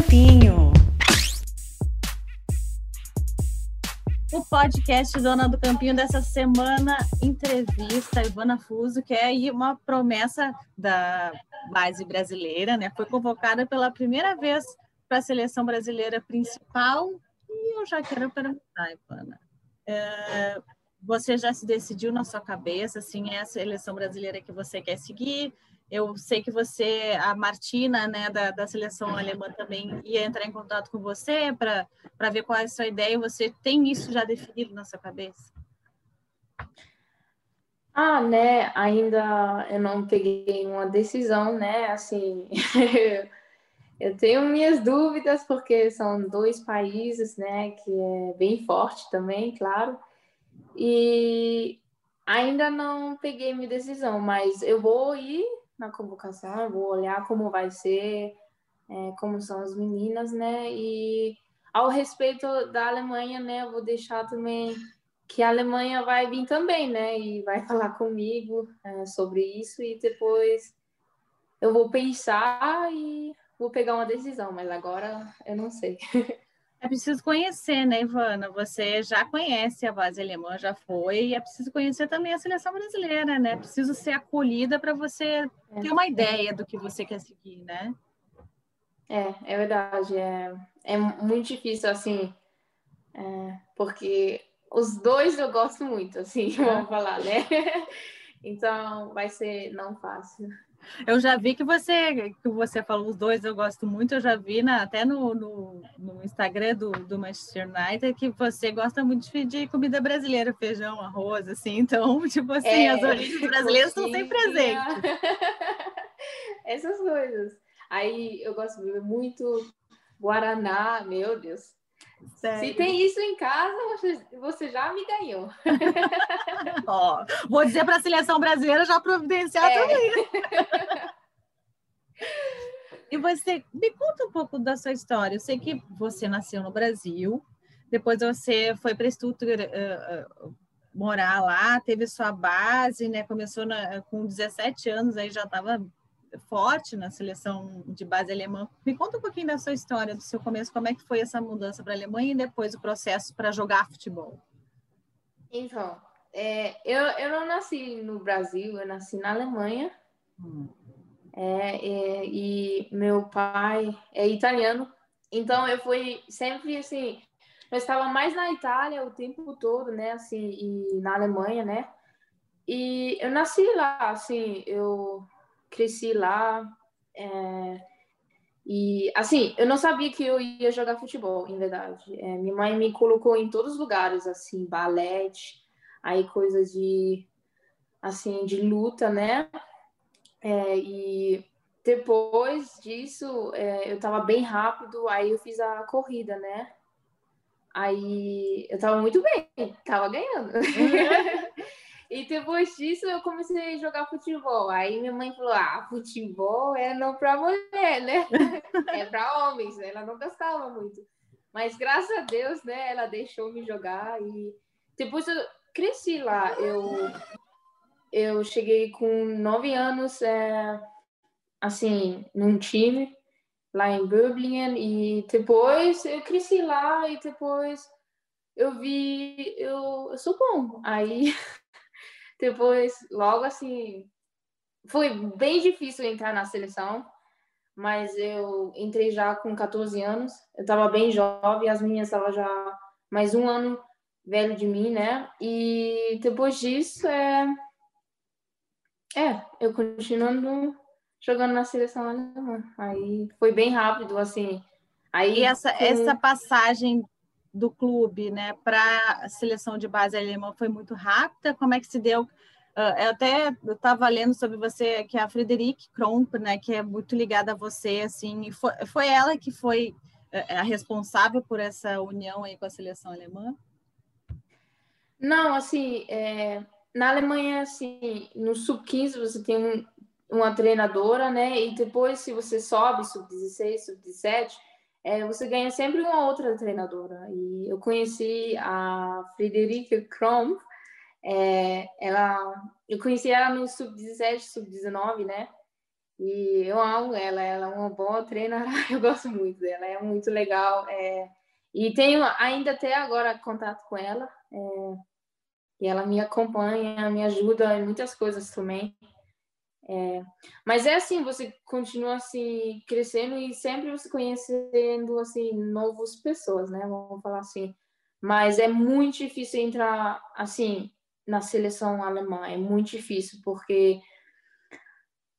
Campinho. O podcast Dona do Campinho dessa semana entrevista a Ivana Fuso, que é uma promessa da base brasileira, né? Foi convocada pela primeira vez para a seleção brasileira principal. E eu já quero perguntar, Ivana. É, você já se decidiu na sua cabeça, assim, é a seleção brasileira que você quer seguir? Eu sei que você, a Martina, né, da, da seleção alemã também ia entrar em contato com você para ver qual é a sua ideia. Você tem isso já definido na sua cabeça? Ah, né, ainda eu não peguei uma decisão, né, assim, eu tenho minhas dúvidas, porque são dois países, né, que é bem forte também, claro, e ainda não peguei minha decisão, mas eu vou ir na convocação, vou olhar como vai ser, é, como são as meninas, né? E ao respeito da Alemanha, né, eu vou deixar também que a Alemanha vai vir também, né? E vai falar comigo é, sobre isso e depois eu vou pensar e vou pegar uma decisão, mas agora eu não sei. É preciso conhecer, né, Ivana? Você já conhece a base alemã, já foi, e é preciso conhecer também a seleção brasileira, né? É preciso ser acolhida para você ter uma ideia do que você quer seguir, né? É, é verdade. É, é muito difícil, assim, é, porque os dois eu gosto muito, assim, vamos falar, né? Então, vai ser não fácil. Eu já vi que você que você falou os dois, eu gosto muito. Eu já vi na, até no, no, no, Instagram do, do Manchester United que você gosta muito de, de, comida brasileira, feijão, arroz, assim. Então, tipo assim, é, as origens brasileiras estão sempre presentes. Essas coisas. Aí eu gosto muito Guaraná, meu Deus. Sério? Se tem isso em casa, você, você já me ganhou. Ó, vou dizer para a seleção brasileira já providenciar é. também. e você, me conta um pouco da sua história. Eu sei que você nasceu no Brasil, depois você foi para Stuttgart uh, uh, morar lá, teve sua base, né? Começou na, com 17 anos, aí já estava forte na seleção de base alemã. Me conta um pouquinho da sua história, do seu começo, como é que foi essa mudança para a Alemanha e depois o processo para jogar futebol. Então, é, eu, eu não nasci no Brasil, eu nasci na Alemanha. Hum. É, é, e meu pai é italiano, então eu fui sempre assim. Eu estava mais na Itália o tempo todo, né? Assim, e na Alemanha, né? E eu nasci lá, assim, eu cresci lá. É, e, assim, eu não sabia que eu ia jogar futebol, em verdade. É, minha mãe me colocou em todos os lugares, assim, balé, aí coisas de, assim, de luta, né? É, e depois disso, é, eu tava bem rápido, aí eu fiz a corrida, né? Aí eu tava muito bem, tava ganhando. E depois disso eu comecei a jogar futebol. Aí minha mãe falou: ah, futebol é não para mulher, né? é para homens. Ela não gostava muito. Mas graças a Deus, né, ela deixou me jogar e depois eu cresci lá. Eu eu cheguei com nove anos, é, assim, num time lá em Böblingen e depois eu cresci lá e depois eu vi eu, eu sou bom. Aí depois, logo assim, foi bem difícil entrar na seleção, mas eu entrei já com 14 anos. Eu estava bem jovem, as meninas estavam já mais um ano velho de mim, né? E depois disso, é, é eu continuando jogando na seleção alemã. Aí foi bem rápido, assim. Aí e essa, com... essa passagem do clube né, para a seleção de base alemã foi muito rápida? Como é que se deu? Uh, até estava lendo sobre você, que é a Frederique Kromp, né, que é muito ligada a você, assim, foi, foi ela que foi uh, a responsável por essa união aí com a seleção alemã? Não, assim, é, na Alemanha, assim, no sub-15 você tem um, uma treinadora, né, e depois se você sobe, sub-16, sub-17, é, você ganha sempre uma outra treinadora. E eu conheci a Friederike Krom, é, ela, eu conheci ela no sub-17, sub-19, né? E eu amo ela, ela é uma boa treinadora, eu gosto muito dela, é muito legal. É... E tenho ainda até agora contato com ela, é... e ela me acompanha, me ajuda em muitas coisas também. É... Mas é assim, você continua assim crescendo e sempre você conhecendo assim novas pessoas, né? Vamos falar assim. Mas é muito difícil entrar assim na seleção alemã, é muito difícil porque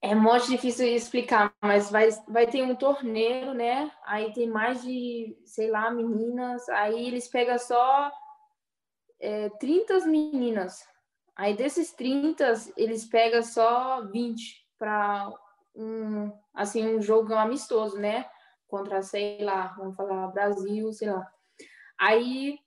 é muito difícil explicar, mas vai, vai ter um torneio, né? Aí tem mais de, sei lá, meninas. Aí eles pegam só é, 30 meninas. Aí desses 30, eles pegam só 20 para um, assim, um jogo amistoso, né? Contra, sei lá, vamos falar Brasil, sei lá. Aí,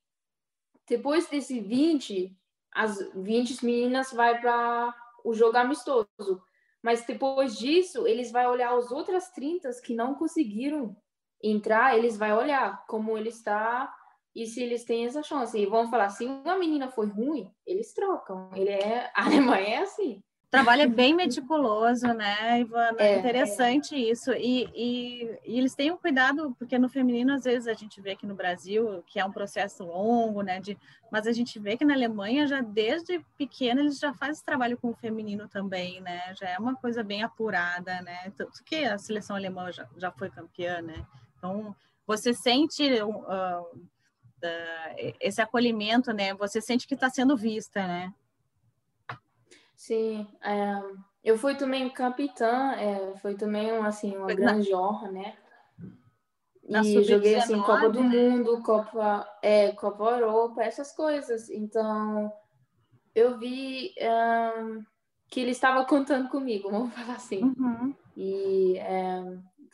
depois desse 20, as 20 meninas vai para o jogo amistoso. Mas depois disso, eles vão olhar os outras 30 que não conseguiram entrar, eles vão olhar como ele está e se eles têm essa chance. E vão falar, se uma menina foi ruim, eles trocam. Ele é, a Alemanha é assim trabalho é bem meticuloso, né, Ivana? É, interessante é. isso. E, e, e, eles têm um cuidado, porque no feminino, às vezes, a gente vê aqui no Brasil que é um processo longo, né? De, mas a gente vê que na Alemanha, já desde pequena, eles já fazem esse trabalho com o feminino também, né? Já é uma coisa bem apurada, né? Tanto que a seleção alemã já, já foi campeã, né? Então, você sente uh, uh, esse acolhimento, né? Você sente que está sendo vista, né? Sim, é, eu fui também capitã, é, foi também assim, uma grande honra, né? e joguei assim Copa do né? Mundo, Copa, é, Copa Europa, essas coisas. Então eu vi um, que ele estava contando comigo, vamos falar assim. Uhum. E é,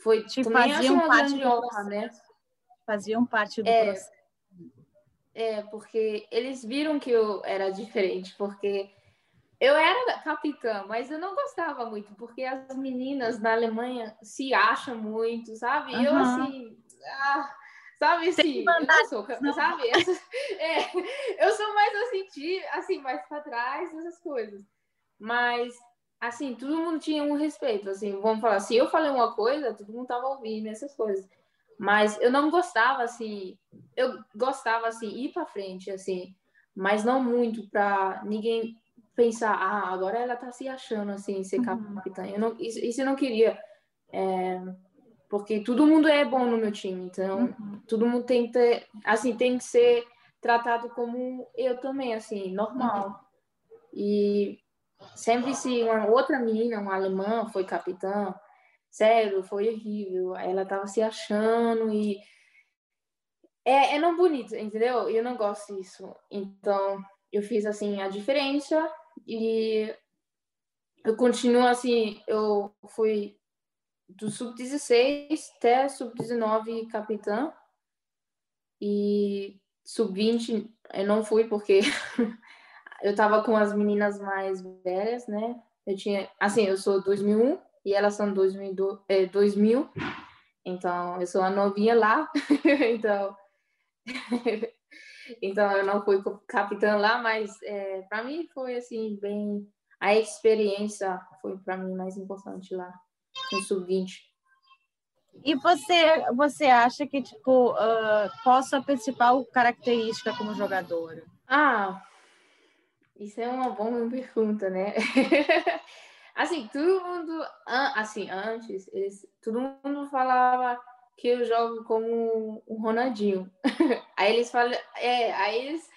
foi Te também faziam uma parte grande honra, né? Faziam parte do é, processo. É, porque eles viram que eu era diferente, porque eu era capitã, mas eu não gostava muito, porque as meninas na Alemanha se acham muito, sabe? Uhum. Eu, assim, ah, sabe assim, eu sou, sabe? é, eu sou mais assim, assim, mais para trás, essas coisas. Mas, assim, todo mundo tinha um respeito, assim, vamos falar, se eu falei uma coisa, todo mundo tava ouvindo essas coisas. Mas eu não gostava, assim, eu gostava, assim, ir para frente, assim, mas não muito para ninguém pensar, ah, agora ela tá se achando assim, ser uhum. capitã. Eu não, isso, isso eu não queria. É, porque todo mundo é bom no meu time, então uhum. todo mundo tem que ter, assim, tem que ser tratado como eu também, assim, normal. Uhum. E sempre se uma outra menina, uma alemã, foi capitã, sério, foi horrível. Ela tava se achando e é, é não bonito, entendeu? Eu não gosto disso. Então, eu fiz assim a diferença e eu continuo assim, eu fui do sub-16 até sub-19 capitã. E sub-20 eu não fui porque eu tava com as meninas mais velhas, né? Eu tinha, assim, eu sou 2001 e elas são 2000, é, 2000 então eu sou a novinha lá, então então eu não fui capitã lá, mas é, para mim foi assim bem a experiência foi para mim mais importante lá no sub-20. E você você acha que tipo uh, qual a sua principal característica como jogadora? Ah, isso é uma boa pergunta, né? assim, todo mundo assim antes eles, todo mundo falava que eu jogo como o Ronaldinho. aí eles falam, é, aí eles,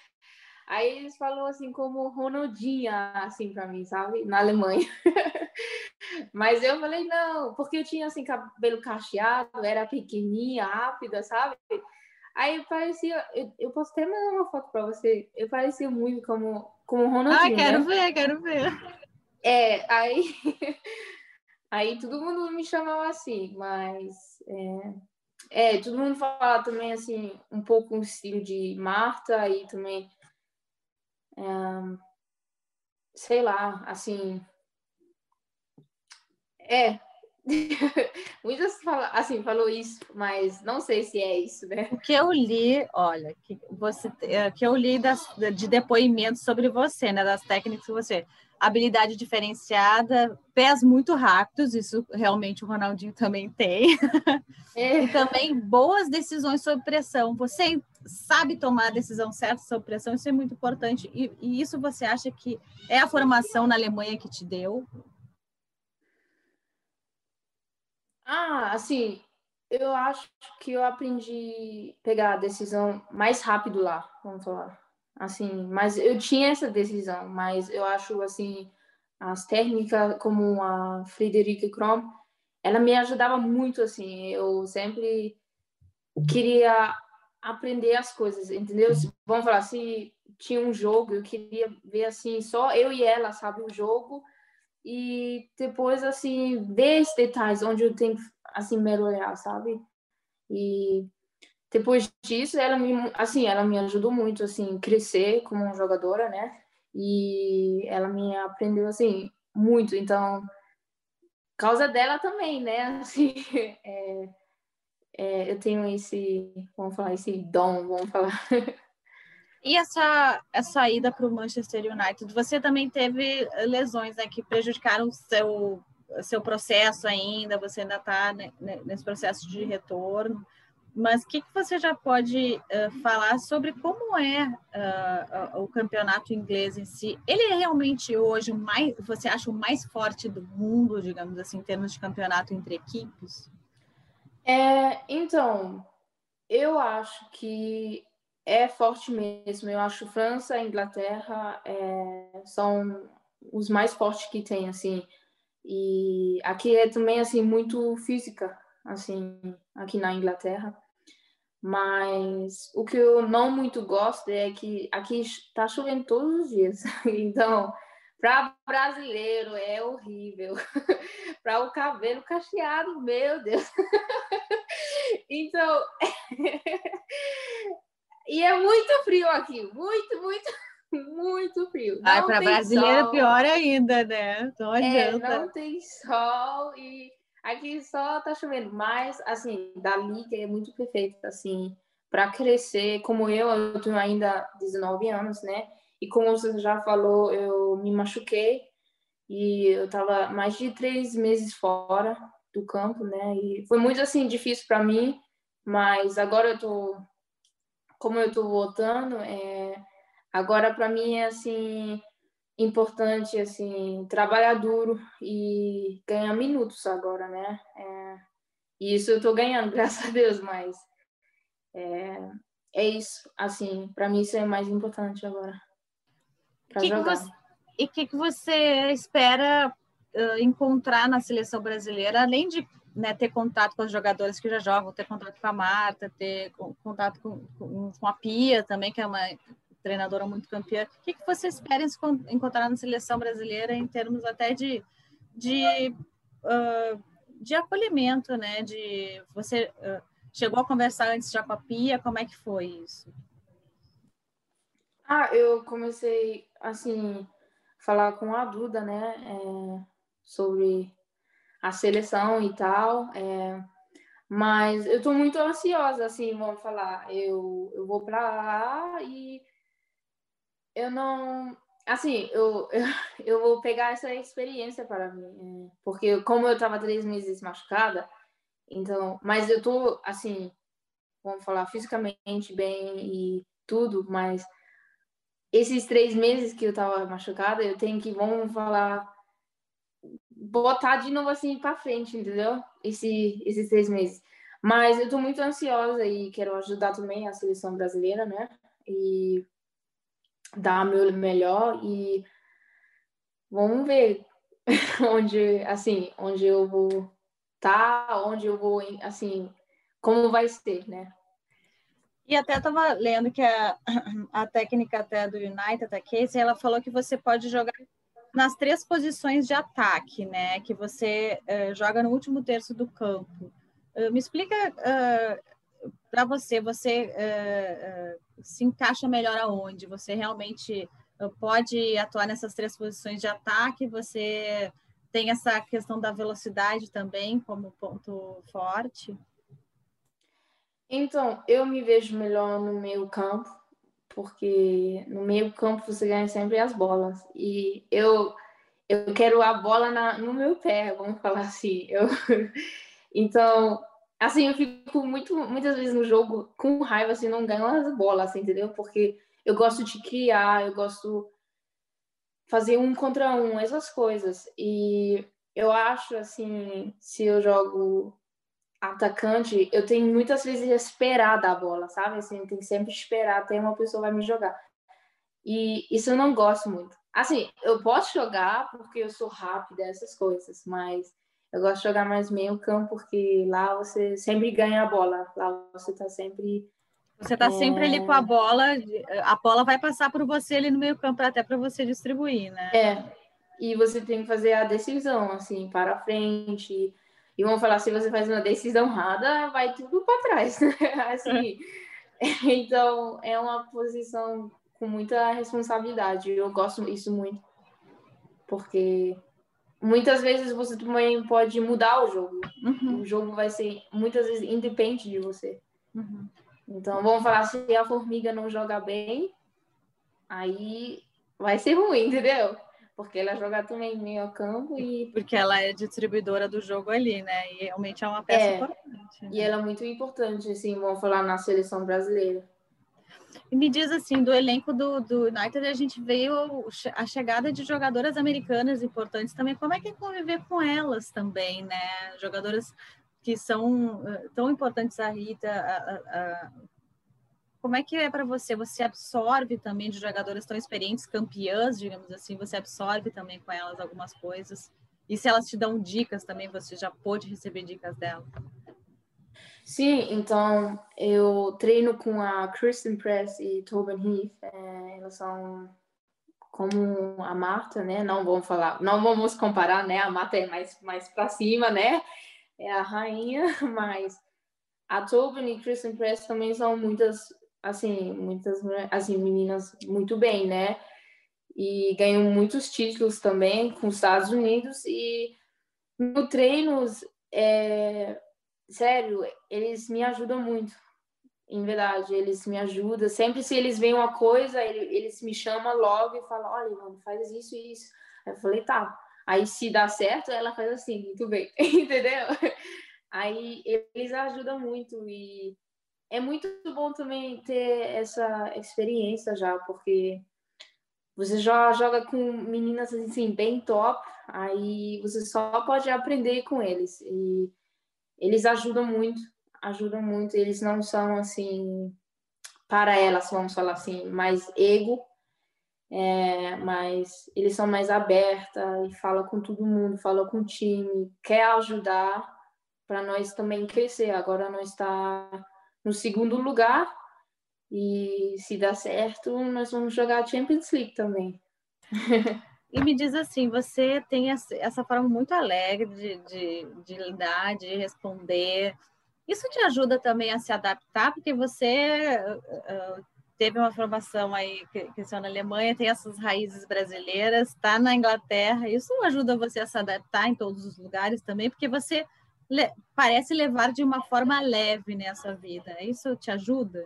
aí eles falam assim como Ronaldinha, assim para mim, sabe? Na Alemanha. Mas eu falei não, porque eu tinha assim cabelo cacheado, era pequenininha, rápida, sabe? Aí parecia, eu, eu posso até mandar uma foto para você. Eu parecia muito como como Ronaldinho. Ah, quero né? ver, quero ver. É, aí aí todo mundo me chamava assim, mas é, é, todo mundo fala também, assim, um pouco o estilo de Marta e também, sei lá, assim, é, Muitas falam, assim, falou isso, mas não sei se é isso, né? O que eu li, olha, que você é, que eu li das, de depoimentos sobre você, né? Das técnicas que você. Habilidade diferenciada, pés muito rápidos, isso realmente o Ronaldinho também tem. É. e também boas decisões sob pressão. Você sabe tomar a decisão certa sob pressão, isso é muito importante. E, e isso você acha que é a formação na Alemanha que te deu? Ah, assim, eu acho que eu aprendi a pegar a decisão mais rápido lá, vamos falar. Assim, mas eu tinha essa decisão, mas eu acho assim as técnicas como a Friederike Krom, ela me ajudava muito assim. Eu sempre queria aprender as coisas, entendeu? Vamos falar se tinha um jogo, eu queria ver assim só eu e ela, sabe, o jogo e depois assim ver esses detalhes onde eu tenho assim melhorar, sabe? E depois disso ela me assim ela me ajudou muito assim crescer como jogadora, né? E ela me aprendeu assim muito, então causa dela também, né? Assim, é, é, eu tenho esse, vamos falar, esse dom, vamos falar. E essa, essa ida para o Manchester United, você também teve lesões né, que prejudicaram seu, seu processo ainda, você ainda está né, nesse processo de retorno. Mas o que, que você já pode uh, falar sobre como é uh, o campeonato inglês em si? Ele é realmente hoje o mais, você acha o mais forte do mundo, digamos assim, em termos de campeonato entre equipes? É, então, eu acho que é forte mesmo. Eu acho França Inglaterra é, são os mais fortes que tem, assim. E aqui é também, assim, muito física, assim, aqui na Inglaterra. Mas o que eu não muito gosto é que aqui está chovendo todos os dias. Então, para brasileiro é horrível. para o cabelo cacheado, meu Deus. então, e é muito frio aqui, muito, muito, muito frio. Para brasileiro é pior ainda, né? Não adianta. É, não tem sol e aqui só tá chovendo. Mas, assim, da liga é muito perfeito, assim, para crescer. Como eu, eu tenho ainda 19 anos, né? E como você já falou, eu me machuquei e eu tava mais de três meses fora do campo, né? E foi muito, assim, difícil para mim. Mas agora eu tô como eu estou voltando, é, agora para mim é assim importante assim trabalhar duro e ganhar minutos agora, né? É, e isso eu estou ganhando, graças a Deus, mas é, é isso, assim, para mim isso é mais importante agora. Que que você, e o que, que você espera uh, encontrar na seleção brasileira, além de né, ter contato com os jogadores que já jogam, ter contato com a Marta, ter contato com, com, com a Pia também, que é uma treinadora muito campeã. O que, que você espera encontrar na seleção brasileira em termos até de, de, uh, de acolhimento, né? De você uh, chegou a conversar antes já com a Pia, como é que foi isso? Ah, eu comecei assim falar com a Duda, né, é, sobre a seleção e tal. É, mas eu estou muito ansiosa, assim, vamos falar. Eu, eu vou para lá e eu não. Assim, eu, eu, vou pegar essa experiência para mim. É, porque, como eu estava três meses machucada, então. Mas eu tô, assim, vamos falar, fisicamente bem e tudo, mas esses três meses que eu estava machucada, eu tenho que, vamos falar, botar de novo assim para frente, entendeu? Esse, esses três meses. Mas eu tô muito ansiosa e quero ajudar também a seleção brasileira, né? E dar meu melhor e vamos ver onde, assim, onde eu vou tá, onde eu vou, assim, como vai ser, né? E até estava lendo que a, a técnica até do United, a Casey, ela falou que você pode jogar nas três posições de ataque, né? Que você uh, joga no último terço do campo. Uh, me explica uh, eh, para você, você se encaixa melhor aonde? Você realmente pode atuar nessas três posições de ataque? Você tem essa questão da velocidade também como ponto forte? Então, eu me vejo melhor no meio campo, porque no meio campo você ganha sempre as bolas. E eu eu quero a bola na, no meu pé, vamos falar assim. Eu, então, assim, eu fico muito, muitas vezes no jogo com raiva, assim, não ganho as bolas, assim, entendeu? Porque eu gosto de criar, eu gosto fazer um contra um, essas coisas. E eu acho, assim, se eu jogo atacante, eu tenho muitas vezes esperar da bola, sabe? Assim, tem que sempre esperar até uma pessoa vai me jogar. E isso eu não gosto muito. Assim, eu posso jogar porque eu sou rápida, essas coisas, mas eu gosto de jogar mais meio campo porque lá você sempre ganha a bola. Lá você tá sempre. Você tá é... sempre ali com a bola, a bola vai passar por você ali no meio campo até para você distribuir, né? É. E você tem que fazer a decisão, assim, para frente. E vamos falar, se você faz uma decisão errada, vai tudo para trás, né? Assim. então, é uma posição com muita responsabilidade. Eu gosto isso muito. Porque muitas vezes você também pode mudar o jogo. Uhum. O jogo vai ser muitas vezes independente de você. Uhum. Então, vamos falar se a formiga não joga bem, aí vai ser ruim, entendeu? Porque ela joga também meio campo e. Porque ela é distribuidora do jogo ali, né? E realmente é uma peça é, importante. Né? E ela é muito importante, assim, vamos falar na seleção brasileira. E me diz assim, do elenco do, do United, a gente veio a chegada de jogadoras americanas importantes também. Como é que é conviver com elas também, né? Jogadoras que são uh, tão importantes a Rita. A, a. Como é que é para você? Você absorve também de jogadoras tão experientes, campeãs, digamos assim, você absorve também com elas algumas coisas? E se elas te dão dicas também, você já pôde receber dicas delas? Sim, então eu treino com a Kristen Press e Tobin Heath. É, elas são como a Marta, né? Não vamos falar, não vamos comparar, né? A Marta é mais mais para cima, né? É a rainha, mas a Tobin e Kristen Press também são muitas, assim, muitas assim meninas muito bem, né? E ganham muitos títulos também com os Estados Unidos e no treinos é, sério, eles me ajudam muito. Em verdade, eles me ajudam. Sempre se eles veem uma coisa, eles me chamam logo e falam: olha, mano, faz isso e isso. Eu falei: tá. Aí se dá certo, ela faz assim, muito bem, entendeu? Aí eles ajudam muito e é muito bom também ter essa experiência já, porque você já joga com meninas assim bem top, aí você só pode aprender com eles. E eles ajudam muito, ajudam muito. Eles não são assim para elas, vamos falar assim, mais ego, é, mas eles são mais aberta e fala com todo mundo, fala com o time, quer ajudar para nós também crescer. Agora nós está no segundo lugar e se dar certo, nós vamos jogar Champions League também. E me diz assim, você tem essa forma muito alegre de, de, de lidar, de responder. Isso te ajuda também a se adaptar, porque você uh, teve uma formação aí, que na Alemanha, tem essas raízes brasileiras, está na Inglaterra. Isso ajuda você a se adaptar em todos os lugares também, porque você le parece levar de uma forma leve nessa vida. Isso te ajuda?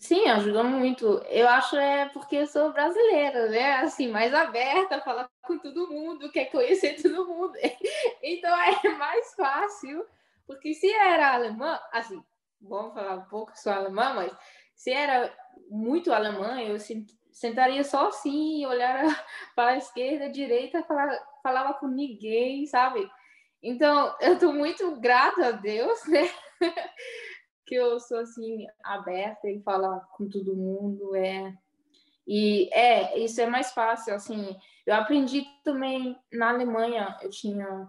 Sim, ajuda muito. Eu acho é porque eu sou brasileira, né? Assim, mais aberta, falar com todo mundo, quer conhecer todo mundo. Então é mais fácil, porque se era alemã, assim, vamos falar um pouco, sou alemã, mas se era muito alemã, eu sentaria só assim, olhar para a esquerda, a direita, falar, falava com ninguém, sabe? Então, eu estou muito grata a Deus, né? que eu sou assim aberta e falar com todo mundo é. E é isso é mais fácil assim. Eu aprendi também na Alemanha eu tinha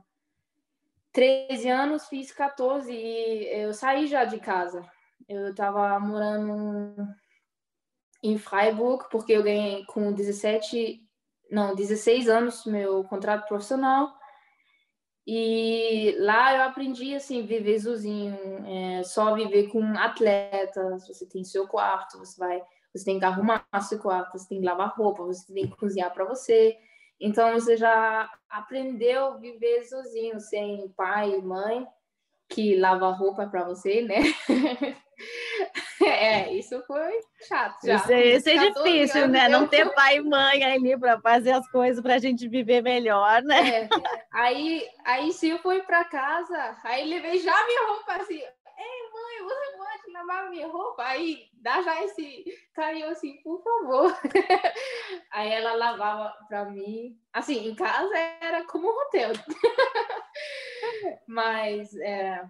13 anos fiz 14 e eu saí já de casa. Eu estava morando em Freiburg porque eu ganhei com 17 não 16 anos meu contrato profissional e lá eu aprendi assim, viver sozinho, é, só viver com atletas. Você tem seu quarto, você vai, você tem que arrumar seu quarto, você tem que lavar roupa, você tem que cozinhar para você. Então você já aprendeu a viver sozinho, sem pai e mãe que lava roupa para você, né? é, isso foi chato. Já. Isso, é, isso é difícil, né? Não ter pai e mãe ali para fazer as coisas para a gente viver melhor, né? É. Aí, aí sim eu fui para casa, aí levei já minha roupa assim. Ei, mãe, você pode lavar minha roupa? Aí dá já esse carinho assim, por favor. aí ela lavava para mim. Assim, em casa era como um hotel. Mas é,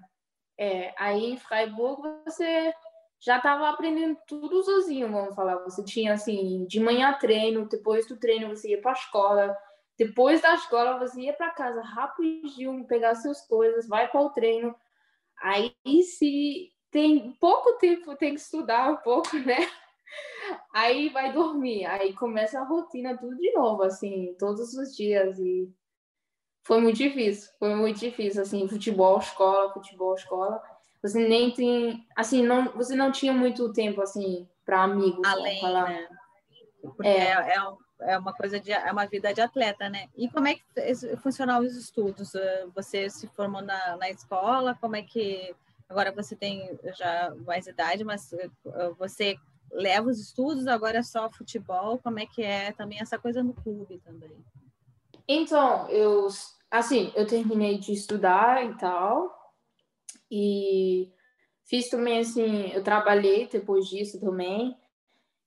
é, aí em Freiburg você já estava aprendendo tudo sozinho, vamos falar. Você tinha assim, de manhã treino, depois do treino você ia para a escola, depois da escola você ia para casa rapidinho, pegar suas coisas, vai para o treino. Aí se tem pouco tempo, tem que estudar um pouco, né? Aí vai dormir, aí começa a rotina tudo de novo, assim, todos os dias e foi muito difícil, foi muito difícil, assim, futebol, escola, futebol, escola. Você nem tem, assim, não, você não tinha muito tempo, assim, para amigos. Além, falar. né? Porque é. É, é, é uma coisa de, é uma vida de atleta, né? E como é que funcionaram os estudos? Ah, você se formou na, na escola, como é que, agora você tem já mais idade, mas ah, você leva os estudos, agora é só futebol, como é que é também essa coisa no clube também? Então, eu, assim, eu terminei de estudar e tal, e fiz também, assim, eu trabalhei depois disso também,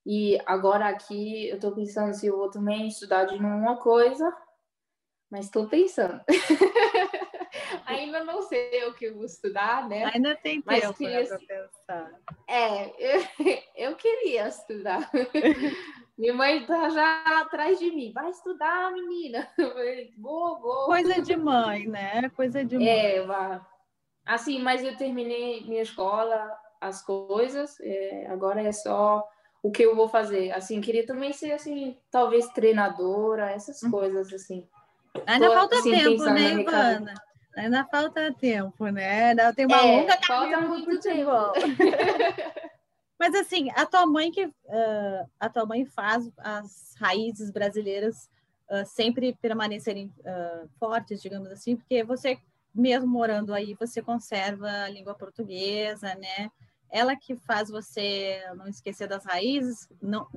e agora aqui eu tô pensando se eu vou também estudar de uma coisa, mas estou pensando. Ainda não sei o que eu vou estudar, né? Ainda tem tempo mas queria... para pensar. É, eu, eu queria estudar. Minha mãe tá já atrás de mim. Vai estudar, menina. Vou, vou. Coisa de mãe, né? Coisa de mãe. É, assim, mas eu terminei minha escola, as coisas. É, agora é só o que eu vou fazer. Assim, queria também ser, assim, talvez treinadora, essas hum. coisas, assim. Ainda Tô, falta assim, tempo, né, Ivana? Ainda falta tempo, né? Ainda tem uma é, longa falta muito tempo. Mas assim, a tua mãe que uh, a tua mãe faz as raízes brasileiras uh, sempre permanecerem uh, fortes, digamos assim, porque você mesmo morando aí, você conserva a língua portuguesa, né? Ela que faz você não esquecer das raízes, não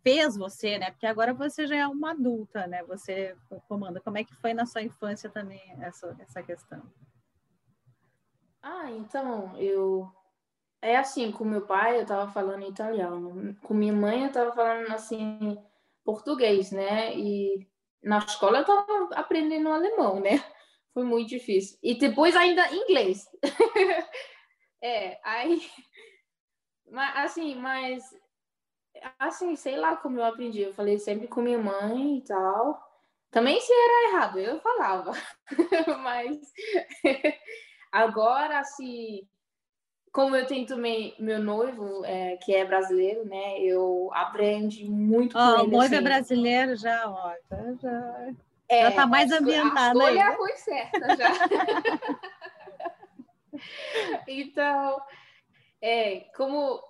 fez você, né? Porque agora você já é uma adulta, né? Você comanda. Como é que foi na sua infância também essa essa questão? Ah, então eu é assim, com meu pai eu tava falando italiano, com minha mãe eu tava falando assim português, né? E na escola eu tava aprendendo alemão, né? Foi muito difícil. E depois ainda inglês. é, aí mas assim, mas assim, sei lá como eu aprendi. Eu falei sempre com minha mãe e tal. Também se era errado, eu falava. mas agora se como eu tenho também meu noivo, é, que é brasileiro, né? Eu aprendi muito oh, com ele. O noivo é assim. é brasileiro já, ó. Já, é, já tá mais ambientado aí. A foi certa já. então, é, como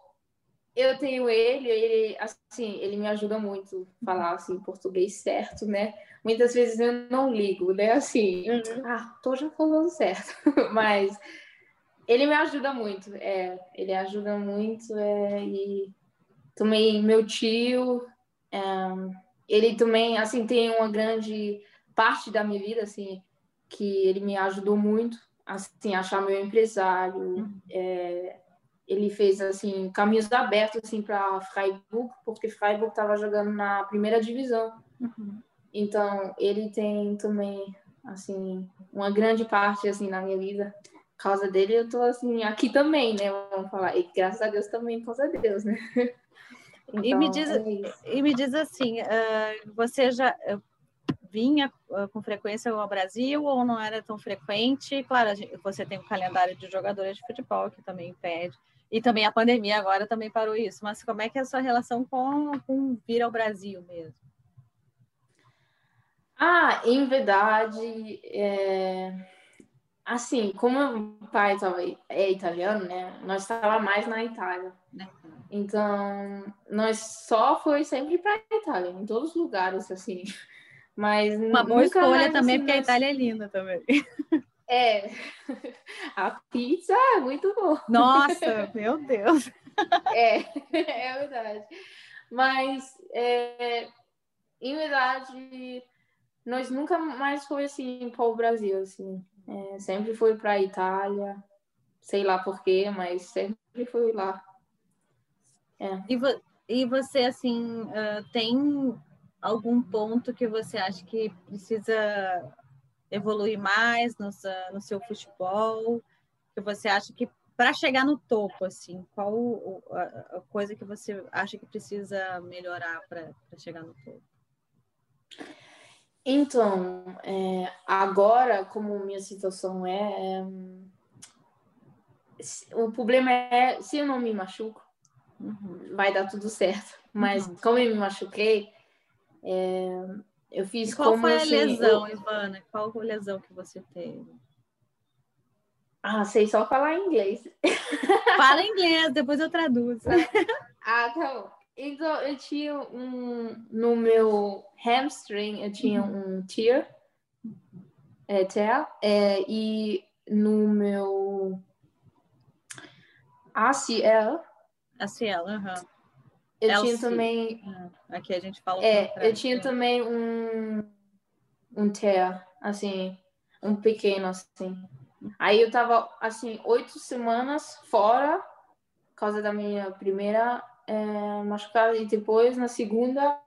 eu tenho ele, ele assim, ele me ajuda muito a falar assim português certo, né? Muitas vezes eu não ligo, né? Assim, uhum. ah, tô já falando certo, mas ele me ajuda muito, é, ele ajuda muito é, e também meu tio, é, ele também, assim, tem uma grande parte da minha vida, assim, que ele me ajudou muito, assim, achar meu empresário, uhum. é, ele fez, assim, caminhos abertos, assim, para Freiburg, porque Freiburg estava jogando na primeira divisão, uhum. então ele tem também, assim, uma grande parte, assim, na minha vida, causa dele, eu tô assim, aqui também, né? Vamos falar. E graças a Deus também, por causa de Deus, né? Então, e, me diz, é e me diz assim, uh, você já uh, vinha uh, com frequência ao Brasil ou não era tão frequente? Claro, você tem um calendário de jogadores de futebol que também impede. E também a pandemia agora também parou isso. Mas como é que é a sua relação com, com vir ao Brasil mesmo? Ah, em verdade, é Assim, como meu pai é italiano, né? Nós estava mais na Itália. Então, nós só foi sempre para Itália, em todos os lugares, assim. Mas uma boa escolha também, porque a Itália é linda também. É, a pizza é muito boa. Nossa, meu Deus. É, é verdade. Mas, é, em verdade, nós nunca mais foi assim para o Brasil, assim. É, sempre foi para a Itália, sei lá porquê, mas sempre foi lá. É. E, vo e você, assim, uh, tem algum ponto que você acha que precisa evoluir mais no, no seu futebol? Que você acha que para chegar no topo, assim, qual a, a, coisa que você acha que precisa melhorar para chegar no topo? Então, é, agora, como minha situação é, é, o problema é se eu não me machuco, uhum. vai dar tudo certo. Mas uhum. como eu me machuquei, é, eu fiz qual foi a assim, lesão, eu... Ivana? Qual foi a lesão que você teve? Ah, sei só falar inglês. Fala inglês, depois eu traduzo. ah, tá Então, eu tinha um. No meu hamstring, eu tinha uhum. um tear. É, tear. É, e no meu ACL. ACL, aham. Uhum. Eu LC. tinha também. Ah, aqui a gente fala. É, eu tinha também um. Um tear, assim. Um pequeno, assim. Aí eu tava, assim, oito semanas fora, por causa da minha primeira é, machucada. E depois, na segunda,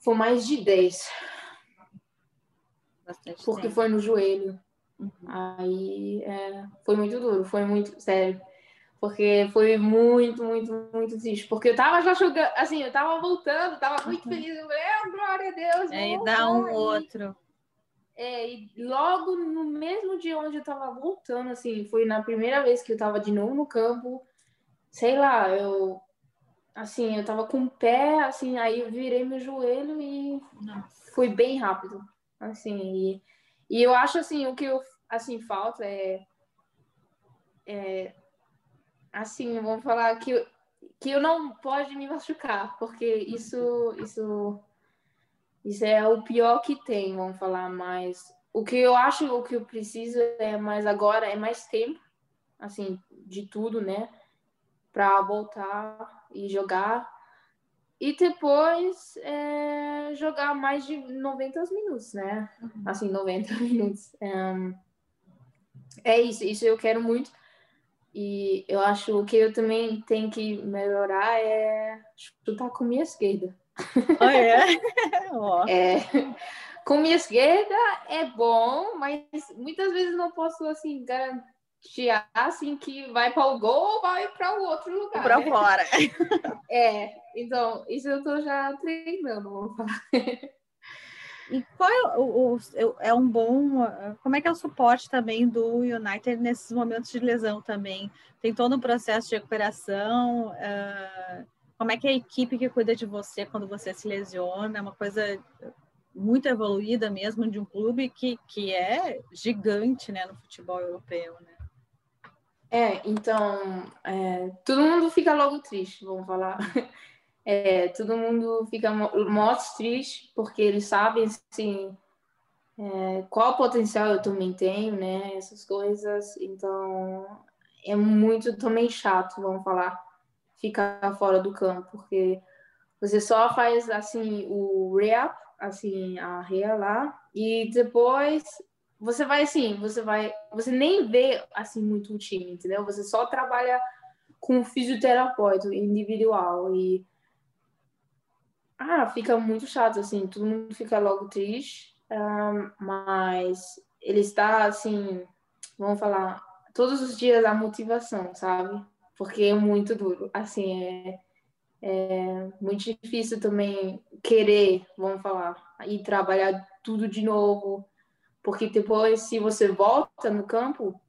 foi mais de dez. Bastante porque tempo. foi no joelho. Uhum. Aí é, foi muito duro, foi muito sério. Porque foi muito, muito, muito triste. Porque eu tava já jogando, assim, eu tava voltando, tava muito uhum. feliz. Eu falei, oh, glória a Deus. É, e dá um outro. É, e logo no mesmo dia onde eu tava voltando, assim, foi na primeira vez que eu tava de novo no campo, sei lá, eu, assim, eu tava com o pé, assim, aí eu virei meu joelho e Nossa. foi bem rápido, assim, e, e eu acho, assim, o que eu, assim, falta é, é assim, vamos falar que, que eu não pode me machucar, porque isso, isso isso é o pior que tem, vamos falar mais. O que eu acho, o que eu preciso é mais agora, é mais tempo, assim, de tudo, né? Para voltar e jogar. E depois é, jogar mais de 90 minutos, né? Uhum. Assim, 90 minutos. Um, é isso, isso eu quero muito. E eu acho que eu também tenho que melhorar é chutar com minha esquerda. Oh, é? é. Com minha esquerda é bom, mas muitas vezes não posso assim garantir assim que vai para o gol ou vai para o outro lugar. Para né? fora. É, então isso eu estou já treinando, vamos falar. E qual é o, o, é um bom. Como é que é o suporte também do United nesses momentos de lesão também? Tem todo um processo de recuperação. Uh, como é que é a equipe que cuida de você quando você se lesiona? É uma coisa muito evoluída mesmo de um clube que, que é gigante né, no futebol europeu, né? É, então, é, todo mundo fica logo triste, vamos falar. É, todo mundo fica muito triste porque eles sabem, assim, é, qual potencial eu também tenho, né? Essas coisas. Então, é muito também chato, vamos falar ficar fora do campo, porque você só faz assim o re-up, assim a rea lá, e depois você vai assim, você vai, você nem vê assim muito o time, entendeu? Você só trabalha com fisioterapeuta individual e ah, fica muito chato assim, todo mundo fica logo triste, um, mas ele está assim, vamos falar, todos os dias a motivação, sabe? porque é muito duro. Assim, é, é muito difícil também querer, vamos falar, e trabalhar tudo de novo, porque depois, se você volta no campo,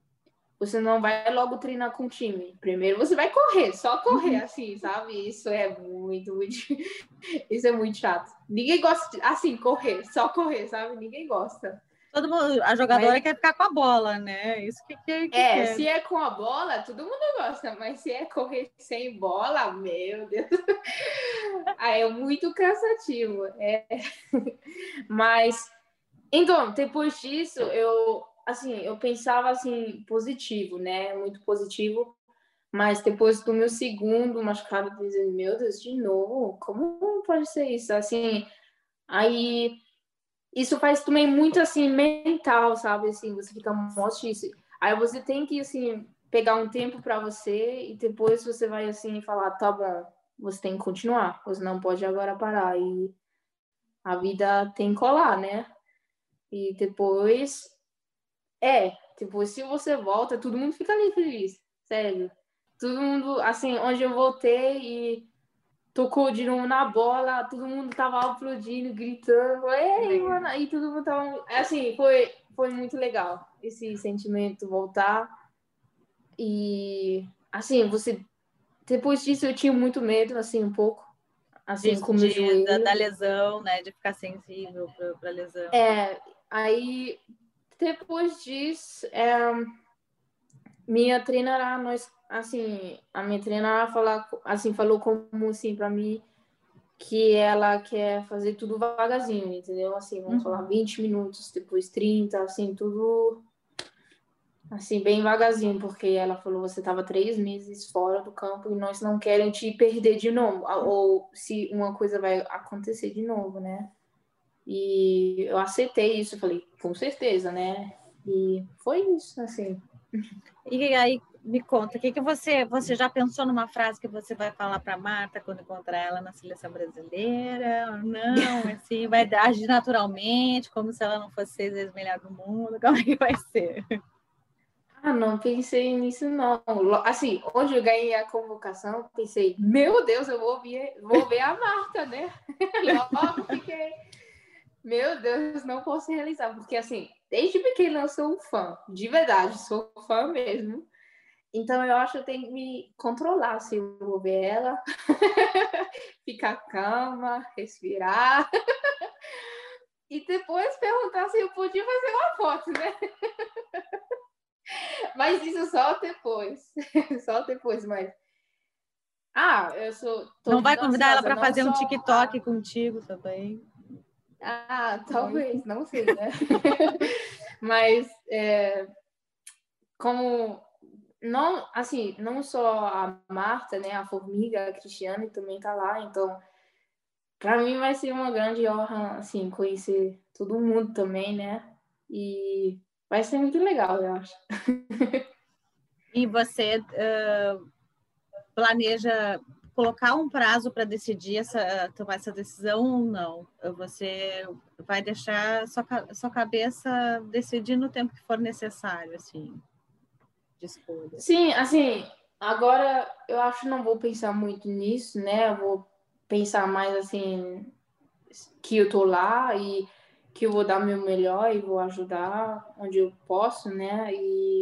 você não vai logo treinar com o time. Primeiro você vai correr, só correr, uhum. assim, sabe? Isso é muito, muito. Isso é muito chato. Ninguém gosta de, assim, correr, só correr, sabe? Ninguém gosta. Todo mundo, a jogadora mas... quer ficar com a bola, né? Isso que, que, que É, quer. se é com a bola, todo mundo gosta, mas se é correr sem bola, meu Deus. ah, é muito cansativo. É. Mas, então, depois disso, eu, assim, eu pensava, assim, positivo, né? Muito positivo. Mas depois do meu segundo machucado, eu pensei, meu Deus, de novo? Como pode ser isso? Assim, aí... Isso faz também muito, assim, mental, sabe? Assim, você fica muito isso. Aí você tem que, assim, pegar um tempo para você e depois você vai, assim, falar, tá bom, você tem que continuar, você não pode agora parar. E a vida tem que colar, né? E depois, é, depois se você volta, todo mundo fica ali feliz, sério. Todo mundo, assim, onde eu voltei e tocou de novo na bola, todo mundo tava aplaudindo, gritando, ei, mano, e todo mundo tava, assim, foi, foi muito legal esse sentimento voltar. E, assim, você depois disso eu tinha muito medo, assim, um pouco. Assim, de, com o joelho. Da, da, lesão, né? De ficar sensível para lesão. É, aí depois disso, é, minha treinadora, nós, assim, a minha treinadora fala, assim, falou como, assim, para mim, que ela quer fazer tudo vagarzinho, entendeu? Assim, vamos uhum. falar 20 minutos, depois 30, assim, tudo assim, bem vagarzinho, porque ela falou você estava três meses fora do campo e nós não queremos te perder de novo, ou se uma coisa vai acontecer de novo, né? E eu aceitei isso, falei, com certeza, né? E foi isso, assim. E aí, me conta, o que, que você, você já pensou numa frase que você vai falar para Marta quando encontrar ela na seleção brasileira? Não, assim, vai agir naturalmente, como se ela não fosse seis vezes melhor do mundo, como é que vai ser? Ah, não pensei nisso, não. Assim, hoje eu ganhei a convocação, pensei, meu Deus, eu vou ver, vou ver a Marta, né? Logo fiquei, meu Deus, não posso realizar, porque assim, desde pequena eu sou um fã, de verdade, sou fã mesmo. Então eu acho que eu tenho que me controlar se eu vou ver ela, ficar calma, respirar. e depois perguntar se eu podia fazer uma foto, né? Mas isso só depois. só depois, mas. Ah, eu sou. Não vai convidar ela para fazer um TikTok contigo também? Ah, talvez, não sei, né? mas é, como não, assim, não só a Marta, né, a Formiga, a Cristiane também tá lá, então para mim vai ser uma grande honra, assim, conhecer todo mundo também, né? E Vai ser muito legal, eu acho. E você uh, planeja colocar um prazo para decidir essa, tomar essa decisão ou não? Você vai deixar sua, sua cabeça decidir no tempo que for necessário, assim, de escolha? Sim, assim, agora eu acho que não vou pensar muito nisso, né? Eu vou pensar mais assim que eu tô lá e que eu vou dar meu melhor e vou ajudar onde eu posso, né? E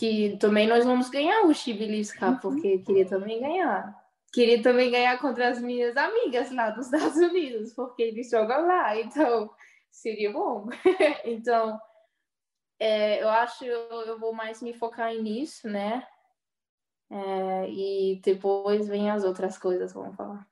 que também nós vamos ganhar o Chibilis Cup, uhum. porque queria também ganhar. Queria também ganhar contra as minhas amigas lá dos Estados Unidos, porque eles jogam lá, então seria bom. então, é, eu acho eu, eu vou mais me focar nisso, né? É, e depois vem as outras coisas, vamos falar.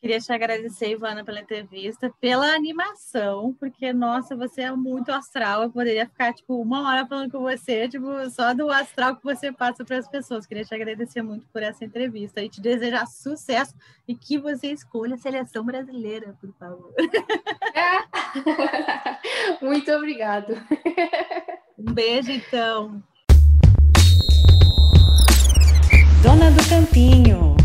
Queria te agradecer, Ivana, pela entrevista, pela animação, porque, nossa, você é muito astral. Eu poderia ficar, tipo, uma hora falando com você, tipo, só do astral que você passa para as pessoas. Queria te agradecer muito por essa entrevista e te desejar sucesso e que você escolha a seleção brasileira, por favor. muito obrigado. Um beijo, então. Dona do Campinho.